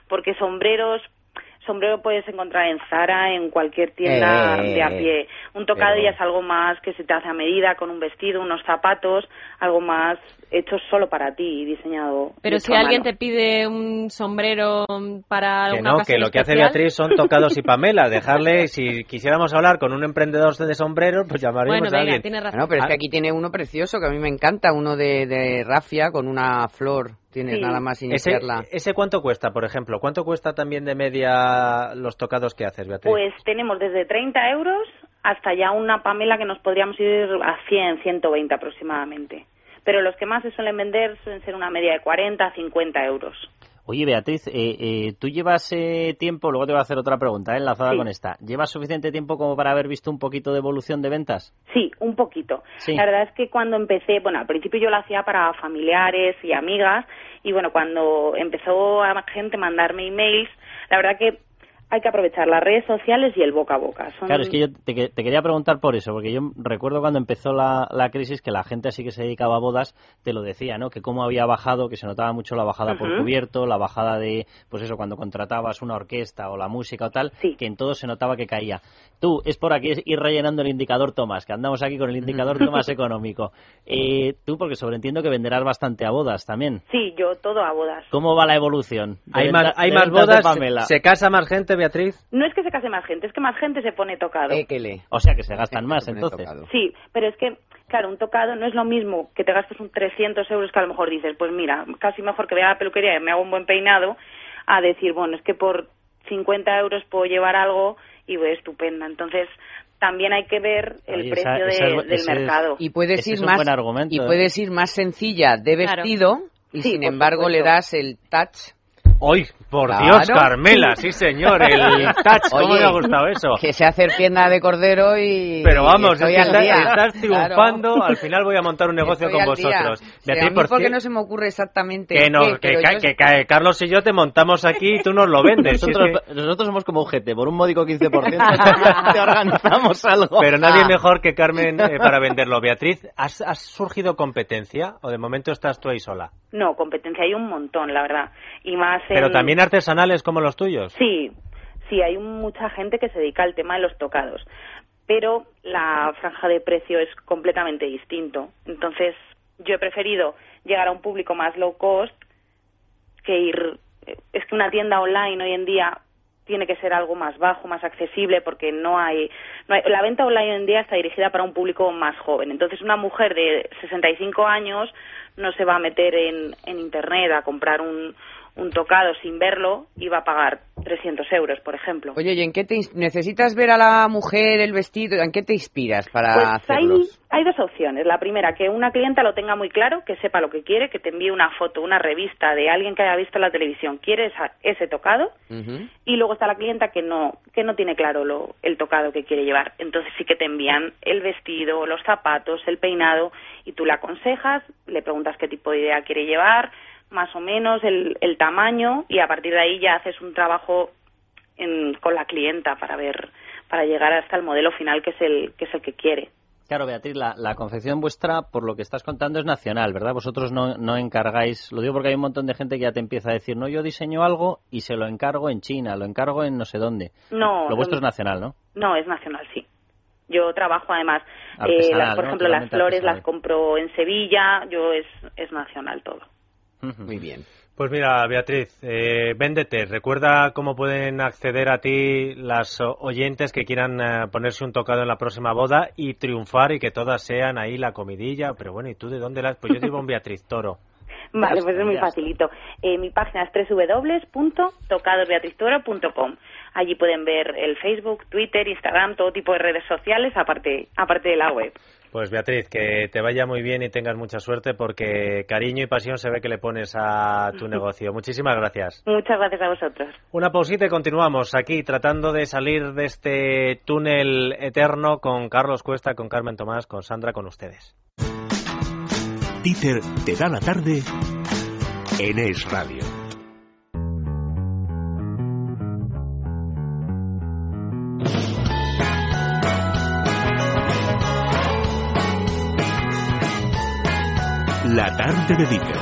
porque sombreros, sombrero puedes encontrar en Zara, en cualquier tienda Eh, de a pie. Un tocado pero- ya es algo más que se te hace a medida, con un vestido, unos zapatos, algo más hecho solo para ti, diseñado. Pero si a alguien te pide un sombrero para Que una no, ocasión que lo que hace Beatriz son tocados y Pamela. Dejarle, si quisiéramos hablar con un emprendedor de sombreros, pues llamaríamos Bueno, a venga, alguien. tienes razón. No, pero es que Ah. aquí tiene uno precioso que a mí me encanta, uno de, de rafia con una flor. Tienes Sí. nada más Ese, iniciarla. ¿Ese cuánto cuesta, por ejemplo? ¿Cuánto cuesta también de media los tocados que haces, Beatriz? Pues tenemos desde 30 euros hasta ya una Pamela que nos podríamos ir a 100, 120 aproximadamente. Pero los que más se suelen vender suelen ser una media de 40, 50 euros. Oye, Beatriz, eh, eh, tú llevas eh, tiempo, luego te voy a hacer otra pregunta eh, enlazada Sí. con esta. ¿Llevas suficiente tiempo como para haber visto un poquito de evolución de ventas? Sí, un poquito. Sí. La verdad es que cuando empecé, bueno, al principio yo lo hacía para familiares y amigas y bueno, cuando empezó a gente a mandarme emails, la verdad que hay que aprovechar las redes sociales y el boca a boca. Son- Claro, es que yo te, que- te quería preguntar por eso, porque yo recuerdo cuando empezó la, la crisis que la gente así que se dedicaba a bodas te lo decía, ¿no? Que cómo había bajado, que se notaba mucho la bajada por cubierto, la bajada de, pues eso, cuando contratabas una orquesta o la música o tal, que en todo se notaba que caía. Tú, es por aquí ir rellenando el indicador Tomás, que andamos aquí con el indicador Tomás económico. Eh, tú, porque sobreentiendo que venderás bastante a bodas también. Sí, yo todo a bodas. ¿Cómo va la evolución? ¿Hay venta- más, hay más bodas? Pamela? ¿Se casa más gente, Beatriz? No es que se case más gente, es que más gente se pone tocado. O sea que se gastan más, entonces. Sí, pero es que, claro, un tocado no es lo mismo que te gastes un 300 euros que a lo mejor dices, pues mira, casi mejor que vaya a la peluquería y me hago un buen peinado, a decir, bueno, es que por 50 euros puedo llevar algo y voy estupenda. Entonces, también hay que ver el Oye, precio esa- de- esa es- del ese mercado. y puedes ir más y ¿eh? puedes ir más sencilla de Claro. vestido y Sí, sin embargo le das el touch ¡Hoy, por Claro. Dios, Carmela! Sí, señor, el touch, ¿cómo Oye, me ha gustado eso? que se hace pierna de cordero y Pero vamos, y estoy es que al estás, día. estás triunfando. Claro. Al final voy a montar un negocio Estoy con vosotros. Beatriz, por porque no se me ocurre exactamente que, no, qué, que, pero ca- yo- que ca- Carlos y yo te montamos aquí y tú nos lo vendes. Es Nosotros, nosotros somos como un GT, por un módico 15% te organizamos algo. Pero nadie mejor que Carmen eh, para venderlo. Beatriz, ¿has, has surgido competencia o de momento estás tú ahí sola? No, competencia hay un montón, la verdad. Y más en... Pero también artesanales como los tuyos. Sí, sí, hay mucha gente que se dedica al tema de los tocados, pero la franja de precio es completamente distinto. Entonces, yo he preferido llegar a un público más low cost que ir... Es que una tienda online hoy en día tiene que ser algo más bajo, más accesible, porque no hay, no hay- La venta online hoy en día está dirigida para un público más joven. Entonces, una mujer de 65 años no se va a meter en, en Internet a comprar un, un tocado sin verlo va a pagar 300 euros, por ejemplo. Oye, ¿y en qué te necesitas ver a la mujer el vestido? ¿En qué te inspiras para Pues hay, hacerlos? hay dos opciones. La primera, que una clienta lo tenga muy claro, que sepa lo que quiere, que te envíe una foto, una revista de alguien que haya visto la televisión, quiere esa- ese tocado, y luego está la clienta que no que no tiene claro lo, el tocado que quiere llevar. Entonces sí que te envían el vestido, los zapatos, el peinado, y tú le aconsejas, le preguntas qué tipo de idea quiere llevar, más o menos el, el tamaño, y a partir de ahí ya haces un trabajo en- con la clienta para ver para llegar hasta el modelo final que es el que es el que quiere. Claro, Beatriz, la, la, confección vuestra, por lo que estás contando, es nacional, ¿verdad? Vosotros no, no, encargáis, lo digo porque hay un montón de gente que ya te empieza a decir, no, yo diseño algo y se lo encargo en China, lo encargo en no sé dónde. No. Lo vuestro es nacional, ¿no? No, es nacional, sí. Yo trabajo además, eh, las, por ejemplo, las flores las compro en Sevilla, yo es, es nacional todo. Muy bien. Pues mira, Beatriz, eh, véndete. Recuerda cómo pueden acceder a ti las oyentes que quieran eh, ponerse un tocado en la próxima boda y triunfar y que todas sean ahí la comidilla. Pero bueno, ¿y tú de dónde las? Pues yo digo en Beatriz Toro. Vale, pues es muy facilito. Eh, mi página es www.tocadosbeatriztoro.com. Allí pueden ver el Facebook, Twitter, Instagram, todo tipo de redes sociales, aparte, aparte de la web. Pues Beatriz, que te vaya muy bien y tengas mucha suerte porque cariño y pasión se ve que le pones a tu negocio. Muchísimas gracias. Muchas gracias a vosotros. Una pausita y continuamos aquí tratando de salir de este túnel eterno con Carlos Cuesta, con Carmen Tomás, con Sandra, con ustedes. Dieter te da la tarde en Es Radio. La tarde de Dieter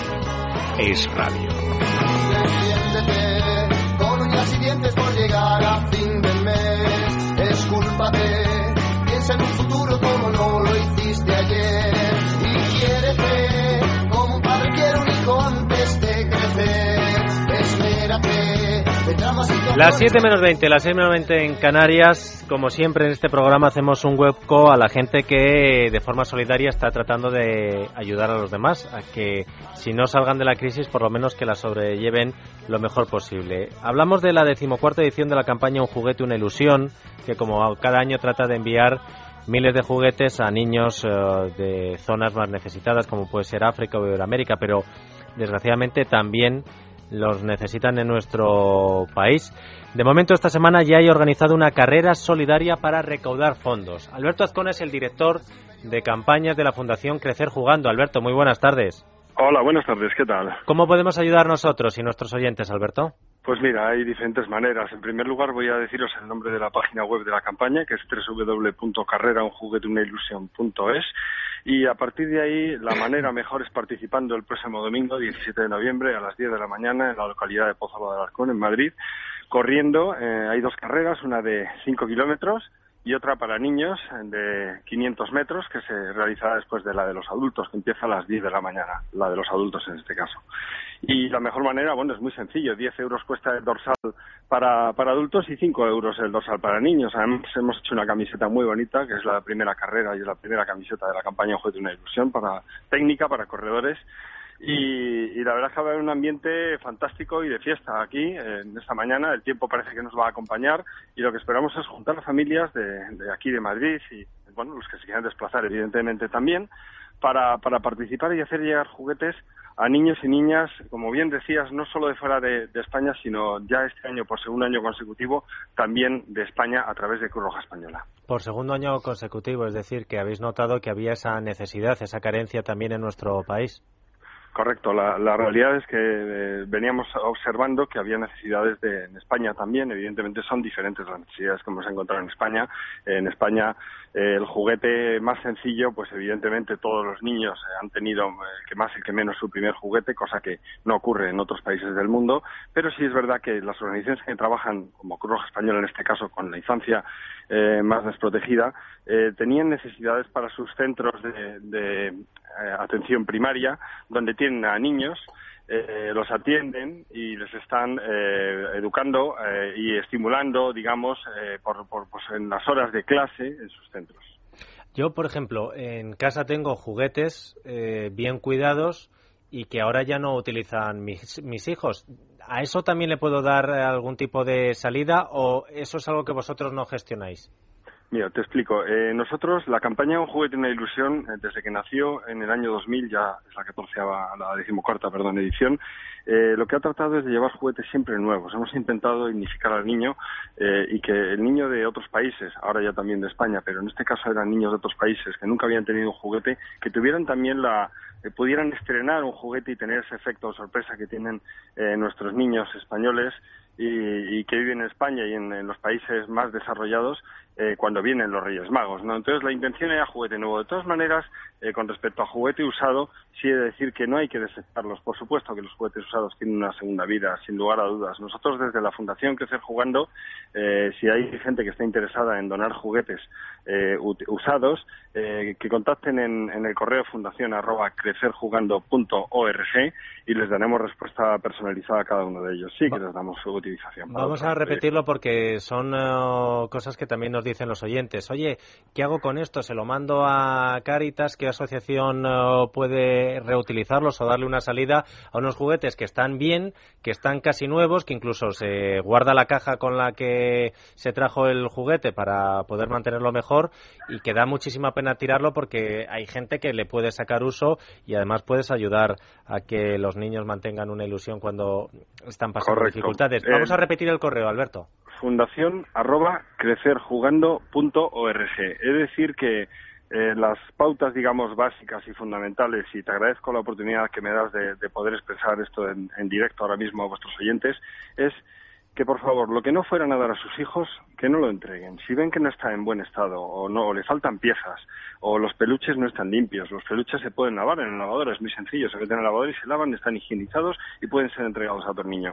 es radio. Con uñas y dientes por llegar a fin del mes. Escúlpate, piensa en un futuro como no lo hiciste ayer. Las 7 menos 20, las 6 menos 20 en Canarias. Como siempre en este programa hacemos un webco a la gente que de forma solidaria está tratando de ayudar a los demás a que si no salgan de la crisis por lo menos que la sobrelleven lo mejor posible. Hablamos de la decimocuarta edición de la campaña Un juguete, una ilusión, que como cada año trata de enviar miles de juguetes a niños eh, de zonas más necesitadas como puede ser África o Iberoamérica, pero desgraciadamente también los necesitan en nuestro país. De momento, esta semana ya hay organizado una carrera solidaria para recaudar fondos. Alberto Azcona es el director de campañas de la Fundación Crecer Jugando. Alberto, muy buenas tardes. Hola, buenas tardes, ¿qué tal? ¿Cómo podemos ayudar nosotros y nuestros oyentes, Alberto? Pues mira, hay diferentes maneras. En primer lugar, voy a deciros el nombre de la página web de la campaña, que es www.carreraunjuguetuneilusión.es y a partir de ahí, la manera mejor es participando el próximo domingo, 17 de noviembre, a las 10 de la mañana, en la localidad de Pozo de Alarcón, en Madrid, corriendo. Eh, hay dos carreras, una de 5 kilómetros y otra para niños de 500 metros, que se realizará después de la de los adultos, que empieza a las 10 de la mañana, la de los adultos en este caso. Y la mejor manera, bueno, es muy sencillo. 10 euros cuesta el dorsal para, para adultos y 5 euros el dorsal para niños. Además, hemos hecho una camiseta muy bonita, que es la primera carrera y es la primera camiseta de la campaña Juez de una Ilusión, para técnica, para corredores. Y, la verdad es que va a haber un ambiente fantástico y de fiesta aquí en esta mañana. El tiempo parece que nos va a acompañar y lo que esperamos es juntar a familias de, de aquí de Madrid y, bueno, los que se quieran desplazar, evidentemente también, para, para participar y hacer llegar juguetes a niños y niñas, como bien decías, no solo de fuera de, España, sino ya este año, por segundo año consecutivo, también de España a través de Cruz Roja Española. Por segundo año consecutivo, es decir, que habéis notado que había esa necesidad, esa carencia también en nuestro país. Correcto, la, realidad es que eh, veníamos observando que había necesidades de, en España también, evidentemente son diferentes las necesidades que hemos encontrado en España. En España eh, el juguete más sencillo, pues evidentemente todos los niños han tenido que más y que menos su primer juguete, cosa que no ocurre en otros países del mundo, pero sí es verdad que las organizaciones que trabajan, como Cruz Roja Española en este caso, con la infancia eh, más desprotegida, tenían necesidades para sus centros de eh, atención primaria, donde tienen a niños, eh, los atienden y les están eh, educando y estimulando, digamos, por, pues en las horas de clase en sus centros. Yo, por ejemplo, en casa tengo juguetes bien cuidados y que ahora ya no utilizan mis, mis hijos. ¿A eso también le puedo dar algún tipo de salida o eso es algo que vosotros no gestionáis? Mira, te explico. Eh, nosotros, la campaña Un juguete, una ilusión, eh, desde que nació en el año 2000, ya es la catorceava, la decimocuarta, perdón, edición, eh, lo que ha tratado es de llevar juguetes siempre nuevos. Hemos intentado dignificar al niño y que el niño de otros países, ahora ya también de España, pero en este caso eran niños de otros países que nunca habían tenido un juguete, que tuvieran también la, eh, pudieran estrenar un juguete y tener ese efecto de sorpresa que tienen eh, nuestros niños españoles y, y, que viven en España y en los países más desarrollados eh, cuando vienen los Reyes Magos, ¿no? Entonces la intención era juguete nuevo. De todas maneras, eh, con respecto a juguete usado, sí he de decir que no hay que desecharlos. Por supuesto que los juguetes usados tienen una segunda vida, sin lugar a dudas. Nosotros desde la Fundación Crecer Jugando, eh, si hay gente que está interesada en donar juguetes eh, usados, eh, que contacten en, en, el correo fundación arroba crecerjugando.org y les daremos respuesta personalizada a cada uno de ellos. Sí que les damos su utilización. Vamos a repetirlo porque son uh, cosas que también nos dicen los oyentes. Oye, ¿qué hago con esto? ¿Se lo mando a Caritas? ¿Qué asociación uh, puede reutilizarlos o darle una salida a unos juguetes que están bien, que están casi nuevos, que incluso se guarda la caja con la que se trajo el juguete para poder mantenerlo mejor y que da muchísima pena tirarlo porque hay gente que le puede sacar uso y además puedes ayudar a que los niños mantengan una ilusión cuando están pasando Correcto. dificultades. Vamos Eh, a repetir el correo, Alberto. Fundación arroba crecerjugando.org. Es decir que eh, las pautas, digamos, básicas y fundamentales, y te agradezco la oportunidad que me das de, de poder expresar esto en, en directo ahora mismo a vuestros oyentes, es que por favor, lo que no fueran a dar a sus hijos, que no lo entreguen. Si ven que no está en buen estado, o no, o le faltan piezas, o los peluches no están limpios, los peluches se pueden lavar en el lavador, es muy sencillo, se meten en el lavador y se lavan, están higienizados y pueden ser entregados a otro niño.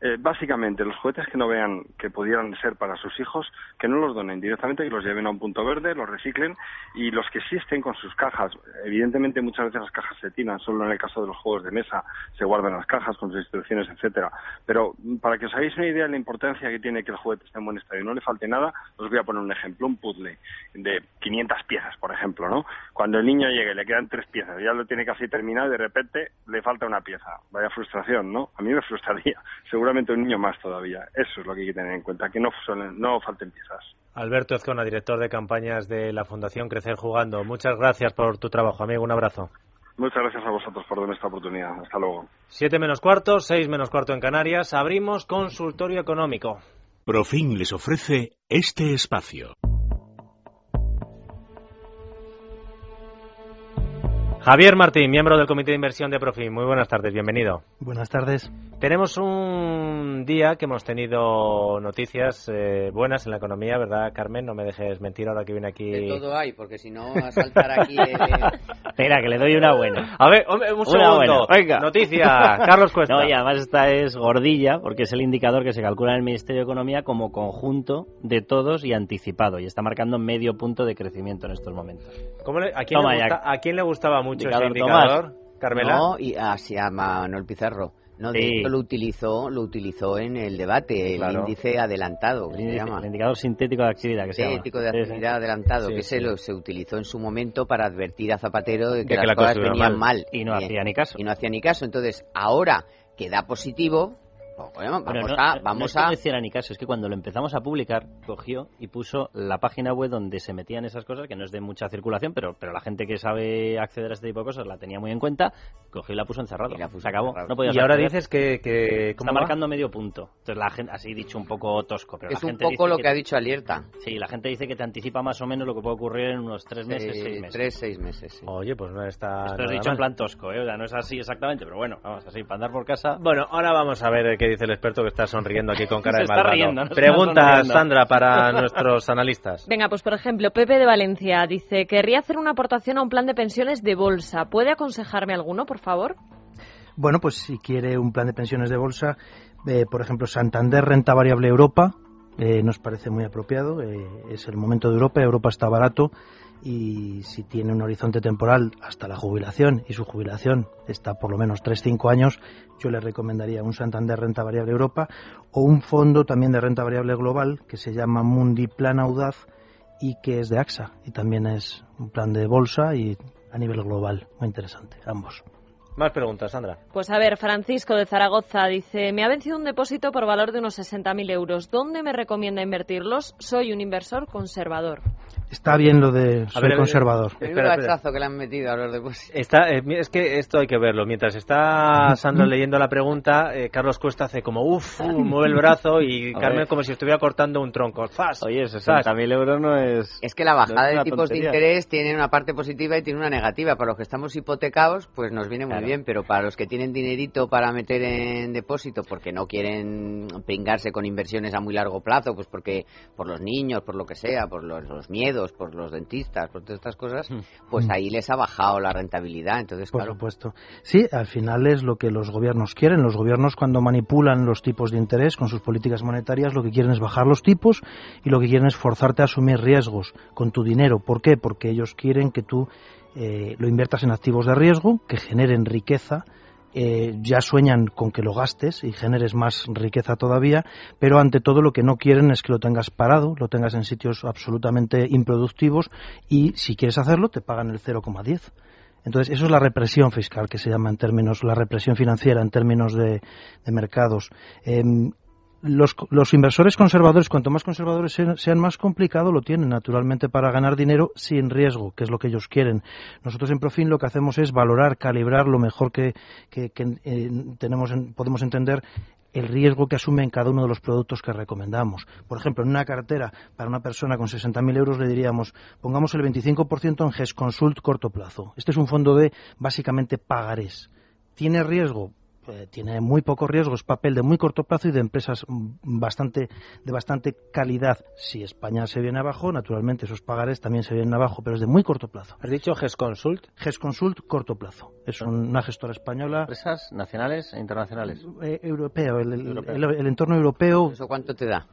Eh, básicamente, los juguetes que no vean que pudieran ser para sus hijos, que no los donen directamente, que los lleven a un punto verde, los reciclen y los que sí estén con sus cajas. Evidentemente, muchas veces las cajas se tiran, solo en el caso de los juegos de mesa se guardan las cajas con sus instrucciones, etcétera. Pero mm, para que os hagáis una idea de la importancia que tiene que el juguete esté en buen estado y no le falte nada, os voy a poner un ejemplo, un puzzle de 500 piezas, por ejemplo, ¿no? Cuando el niño llegue le quedan tres piezas, ya lo tiene casi terminado y de repente le falta una pieza. Vaya frustración, ¿no? A mí me frustraría. Seguramente un niño más todavía. Eso es lo que hay que tener en cuenta, que no, suelen, no falten piezas. Alberto Ezcona, director de campañas de la Fundación Crecer Jugando. Muchas gracias por tu trabajo, amigo. Un abrazo. Muchas gracias a vosotros por darme esta oportunidad. Hasta luego. Siete menos cuarto, seis menos cuarto en Canarias. Abrimos consultorio económico. Profin les ofrece este espacio. Javier Martín, miembro del Comité de Inversión de Profim. Muy buenas tardes, bienvenido. Buenas tardes. Tenemos un día que hemos tenido noticias eh, buenas en la economía, ¿verdad, Carmen? No me dejes mentir ahora que viene aquí. De todo hay, porque si no, a saltar aquí. Eh... Espera, que le doy una buena. A ver, un Una segundo. buena, venga. Noticia, Carlos Cuesta. No, y además esta es gordilla, porque es el indicador que se calcula en el Ministerio de Economía como conjunto de todos y anticipado, y está marcando medio punto de crecimiento en estos momentos. ¿Cómo le- a, quién Toma le gusta- ya. ¿A quién le gustaba mucho Indicador indicador, Tomás. Carmela? No, y ah, se llama Manuel Pizarro. No, de Sí. hecho lo utilizó, lo utilizó en el debate, el índice adelantado, que El, se llama. el indicador sintético de actividad que se llama. Sintético de Sí, sí. actividad adelantado, Sí, que se lo se utilizó en su momento para advertir a Zapatero de que, De que las la cosas venían mal. mal. Y no hacía ni caso. Y no hacía ni caso. Entonces, ahora que da positivo, bueno, vamos no, a, no- vamos no es que a no hiciera ni caso, es que cuando lo empezamos a publicar, cogió y puso la página web donde se metían esas cosas, que no es de mucha circulación, pero, pero la gente que sabe acceder a este tipo de cosas la tenía muy en cuenta, cogió y la puso encerrado. se acabó. No podías y ahora acceder. dices que... que Está marcando medio punto. Entonces la gente, así dicho un poco tosco, pero Es la un poco dice lo que ha dicho Alierta. Sí, la gente dice que te anticipa más o menos lo que puede ocurrir en unos tres meses, Sí, seis meses. Tres, seis meses. sí. Oye, pues no está Esto es dicho en plan tosco, ¿eh? O sea, no es así exactamente, pero bueno, vamos, así, para andar por casa. Bueno, ahora vamos a ver qué dice el experto que está sonriendo aquí con cara Se de está malvado. riendo, no Pregunta. Sandra, para nuestros analistas. Venga, pues por ejemplo, Pepe de Valencia dice, querría hacer una aportación a un plan de pensiones de bolsa. ¿Puede aconsejarme alguno, por favor? Bueno, pues si quiere un plan de pensiones de bolsa, eh, por ejemplo, Santander Renta Variable Europa, eh, nos parece muy apropiado. eh, es el momento de Europa, Europa está barato y si tiene un horizonte temporal hasta la jubilación y su jubilación está por lo menos 3-5 años, yo le recomendaría un Santander Renta Variable Europa o un fondo también de renta variable global que se llama Mundi Plan Audaz y que es de AXA y también es un plan de bolsa y a nivel global. Muy interesante, ambos. Más preguntas, Sandra. Pues a ver, Francisco de Zaragoza dice, me ha vencido un depósito por valor de unos 60.000 euros. ¿Dónde me recomienda invertirlos? Soy un inversor conservador. Está bien lo de A soy ver, a ver, conservador. Espera. hachazo que le han metido a los depósitos. Está, eh, es que esto hay que verlo. Mientras está Sandra leyendo la pregunta, eh, Carlos Cuesta hace como uff, mueve el brazo y A Carmen ver. como si estuviera cortando un tronco. ¡Zas! Oye, ¡Zas! 60.000 euros no es... Es que la bajada no de tipos de interés tiene una parte positiva y tiene una negativa. Para los que estamos hipotecados, pues nos viene muy Claro. Bien, pero para los que tienen dinerito para meter en depósito porque no quieren pringarse con inversiones a muy largo plazo, pues porque por los niños, por lo que sea, por los, los miedos, por los dentistas, por todas estas cosas, pues ahí les ha bajado la rentabilidad. Entonces, Por claro, supuesto. Sí, al final es lo que los gobiernos quieren. Los gobiernos cuando manipulan los tipos de interés con sus políticas monetarias lo que quieren es bajar los tipos y lo que quieren es forzarte a asumir riesgos con tu dinero. ¿Por qué? Porque ellos quieren que tú eh, lo inviertas en activos de riesgo que generen riqueza. eh, ya sueñan con que lo gastes y generes más riqueza todavía, pero ante todo lo que no quieren es que lo tengas parado, lo tengas en sitios absolutamente improductivos y si quieres hacerlo te pagan el 0,10. Entonces, eso es la represión fiscal que se llama en términos, la represión financiera en términos de, mercados. Em, los, los inversores conservadores, cuanto más conservadores sean, sean, más complicado lo tienen, naturalmente, para ganar dinero sin riesgo, que es lo que ellos quieren. Nosotros en Profin lo que hacemos es valorar, calibrar lo mejor que, que, que eh, tenemos, en- podemos entender el riesgo que asume en cada uno de los productos que recomendamos. Por ejemplo, en una cartera para una persona con 60.000 euros le diríamos, pongamos el 25% en GES Consult corto plazo. Este es un fondo de básicamente pagarés. ¿Tiene riesgo? Eh, tiene muy poco riesgo, es papel de muy corto plazo y de empresas mm, bastante, de bastante calidad. Si España se viene abajo, naturalmente esos pagarés también se vienen abajo, pero es de muy corto plazo. ¿Has dicho GESConsult? GESConsult corto plazo. Es un- una gestora española ¿Empresas nacionales e internacionales? eh, europeo, el, el- Europeo. el- el entorno europeo. ¿eso cuánto te da?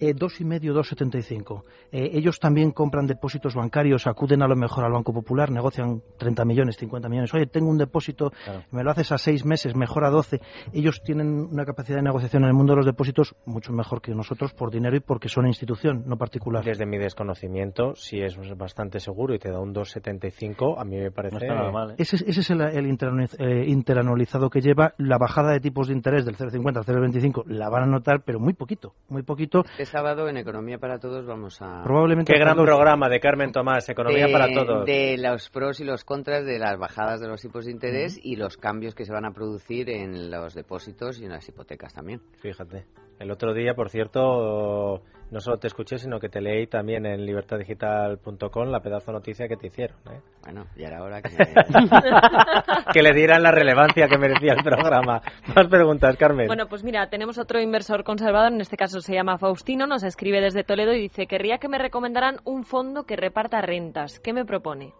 Eh, dos y medio, dos setenta y cinco. Eh, ellos también compran depósitos bancarios, acuden a lo mejor al Banco Popular, negocian 30 millones, 50 millones. Oye, tengo un depósito, Claro. me lo haces a seis meses, mejor a 12. Ellos tienen una capacidad de negociación en el mundo de los depósitos mucho mejor que nosotros por dinero y porque son institución, no particular. Desde mi desconocimiento, si es bastante seguro y te da un 2,75, a mí me parece... No está nada mal, ¿eh? Ese, es- ese es el, el interanualiz- eh, interanualizado que lleva la bajada de tipos de interés del 0,50 al 0,25. La van a notar, pero muy poquito, muy poquito. Este sábado en Economía para Todos vamos a... Probablemente Qué gran programa de Carmen Tomás, Economía de, para Todos. de los pros y los contras de las bajadas de los tipos de interés y los cambios que se van a producir en los depósitos y en las hipotecas también. Fíjate. El otro día, por cierto, no solo te escuché, sino que te leí también en libertadigital.com la pedazo noticia que te hicieron. ¿eh? Bueno, ya era hora que... que le dieran la relevancia que merecía el programa. Más preguntas, Carmen. Bueno, pues mira, tenemos otro inversor conservador, en este caso se llama Faustino, nos escribe desde Toledo y dice, querría que me recomendaran un fondo que reparta rentas. ¿Qué me propone?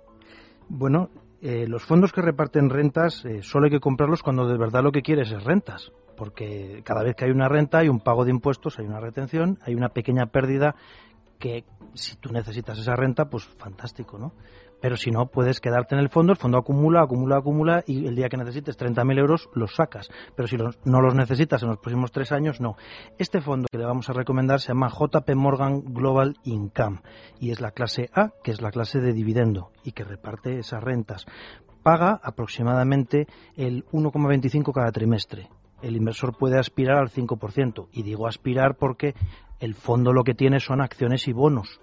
Bueno, eh, los fondos que reparten rentas eh, solo hay que comprarlos cuando de verdad lo que quieres es rentas, porque cada vez que hay una renta hay un pago de impuestos, hay una retención, hay una pequeña pérdida que si tú necesitas esa renta, pues fantástico, ¿no? Pero si no, puedes quedarte en el fondo, el fondo acumula, acumula, acumula y el día que necesites 30.000 euros los sacas. Pero si los- no los necesitas en los próximos tres años, no. Este fondo que le vamos a recomendar se llama JP Morgan Global Income y es la clase A, que es la clase de dividendo y que reparte esas rentas. Paga aproximadamente el 1,25 cada trimestre. El inversor puede aspirar al 5%. Y digo aspirar porque el fondo lo que tiene son acciones y bonos.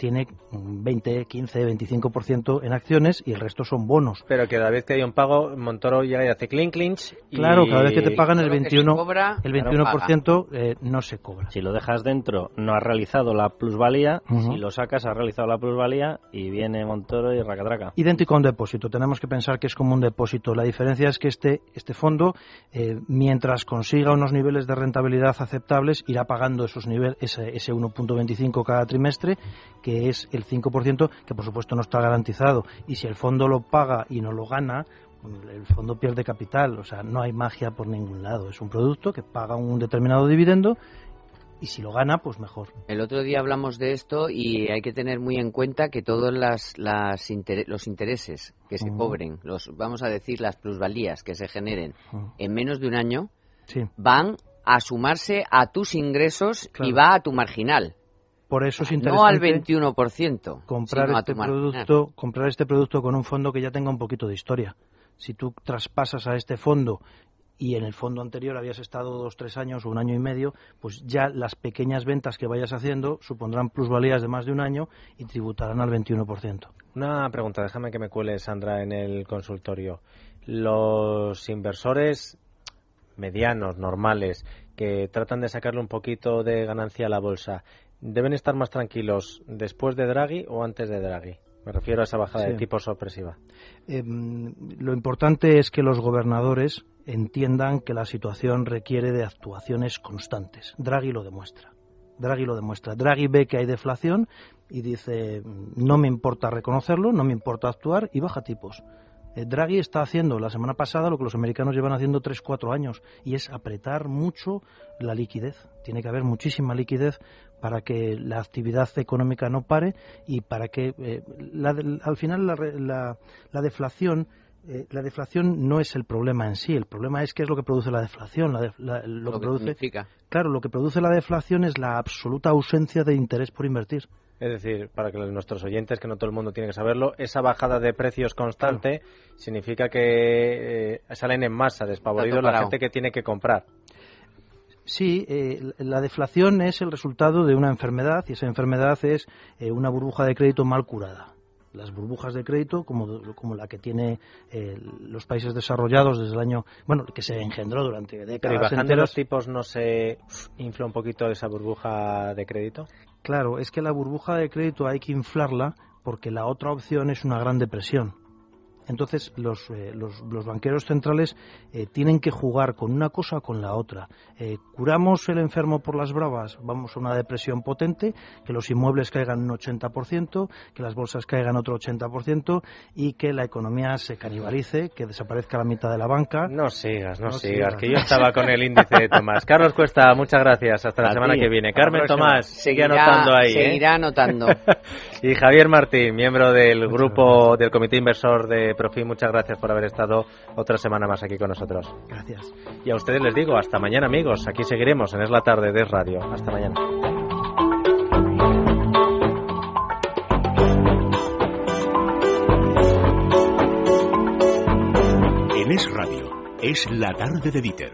Tiene un 20, 15, 25% en acciones y el resto son bonos. Pero que cada vez que hay un pago, Montoro llega y hace clink clinch. y- Claro, cada vez que te pagan el Todo lo que se 21, cobra, el claro, 21% eh, no se cobra. Si lo dejas dentro, no has realizado la plusvalía. Si lo sacas, has realizado la plusvalía y viene Montoro y racatraca. Idéntico a un depósito. Tenemos que pensar que es como un depósito. La diferencia es que este, este fondo, eh, mientras consiga unos niveles de rentabilidad aceptables, irá pagando esos niveles, ese, ese 1.25 cada trimestre, que es el 5%, que por supuesto no está garantizado. Y si el fondo lo paga y no lo gana, el fondo pierde capital. O sea, no hay magia por ningún lado. Es un producto que paga un determinado dividendo y si lo gana, pues mejor. El otro día hablamos de esto y hay que tener muy en cuenta que todos las, las inter- los intereses que se Ujú. cobren, los vamos a decir las plusvalías que se generen Ujú. en menos de un año, Sí. van a sumarse a tus ingresos y va a tu marginal, Por eso es no al interesante 21%, comprar sino a este producto, comprar este producto con un fondo que ya tenga un poquito de historia. Si tú traspasas a este fondo y en el fondo anterior habías estado dos, tres años o un año y medio, pues ya las pequeñas ventas que vayas haciendo supondrán plusvalías de más de un año y tributarán al 21%. Una pregunta, déjame que me cuele, Sandra, en el consultorio. Los inversores medianos, normales, que tratan de sacarle un poquito de ganancia a la bolsa, ¿deben estar más tranquilos después de Draghi o antes de Draghi? Me refiero a esa bajada de tipo sorpresiva. Em, lo importante es que los gobernadores entiendan que la situación requiere de actuaciones constantes. Draghi lo demuestra. Draghi lo demuestra. Draghi ve que hay deflación y dice, no me importa reconocerlo, no me importa actuar y baja tipos. Eh, Draghi está haciendo la semana pasada lo que los americanos llevan haciendo 3-4 años y es apretar mucho la liquidez. Tiene que haber muchísima liquidez para que la actividad económica no pare y para que eh, al final la, la, deflación eh, la deflación no es el problema en sí, el problema es qué es lo que produce la deflación. lo, que, produce, claro, lo que produce la deflación es la absoluta ausencia de interés por invertir. Es decir, para que nuestros oyentes, que no todo el mundo tiene que saberlo, esa bajada de precios constante significa que eh, salen en masa despavoridos la gente que tiene que comprar. Sí, eh, la deflación es el resultado de una enfermedad y esa enfermedad es eh, una burbuja de crédito mal curada. Las burbujas de crédito, como, como la que tiene los países desarrollados desde el año, bueno, que se engendró durante décadas. Pero bajando los tipos no se infla un poquito esa burbuja de crédito. Claro, es que la burbuja de crédito hay que inflarla porque la otra opción es una gran depresión. Entonces los, eh, los, banqueros centrales eh, tienen que jugar con una cosa o con la otra. Eh, curamos el enfermo por las bravas, vamos a una depresión potente, que los inmuebles caigan un 80%, que las bolsas caigan otro 80% y que la economía se canibalice, que desaparezca la mitad de la banca. No sigas, no, sigas, que yo estaba con el índice de Tomás. Carlos Cuesta, muchas gracias. Hasta la semana que viene. Carmen Tomás, sigue anotando ahí. Seguirá anotando. y Javier Martín, miembro del grupo del Comité Inversor de Profim, muchas gracias por haber estado otra semana más aquí con nosotros. Gracias. Y a ustedes les digo, hasta mañana amigos, aquí seguiremos en Es la Tarde de Radio. Hasta mañana. En Es Radio, es la tarde de Dieter,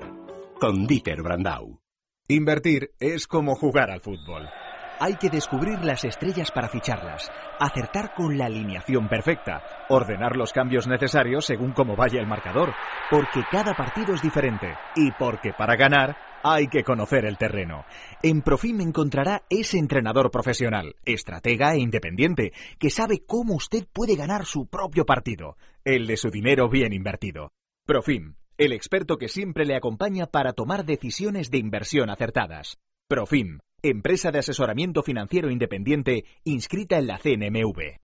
con Dieter Brandau. Invertir es como jugar al fútbol hay que descubrir las estrellas para ficharlas, acertar con la alineación perfecta, ordenar los cambios necesarios según cómo vaya el marcador, porque cada partido es diferente y porque para ganar hay que conocer el terreno. En Profim encontrará ese entrenador profesional, estratega e independiente, que sabe cómo usted puede ganar su propio partido, el de su dinero bien invertido. Profim, el experto que siempre le acompaña para tomar decisiones de inversión acertadas. Profim, empresa de asesoramiento financiero independiente inscrita en la CNMV.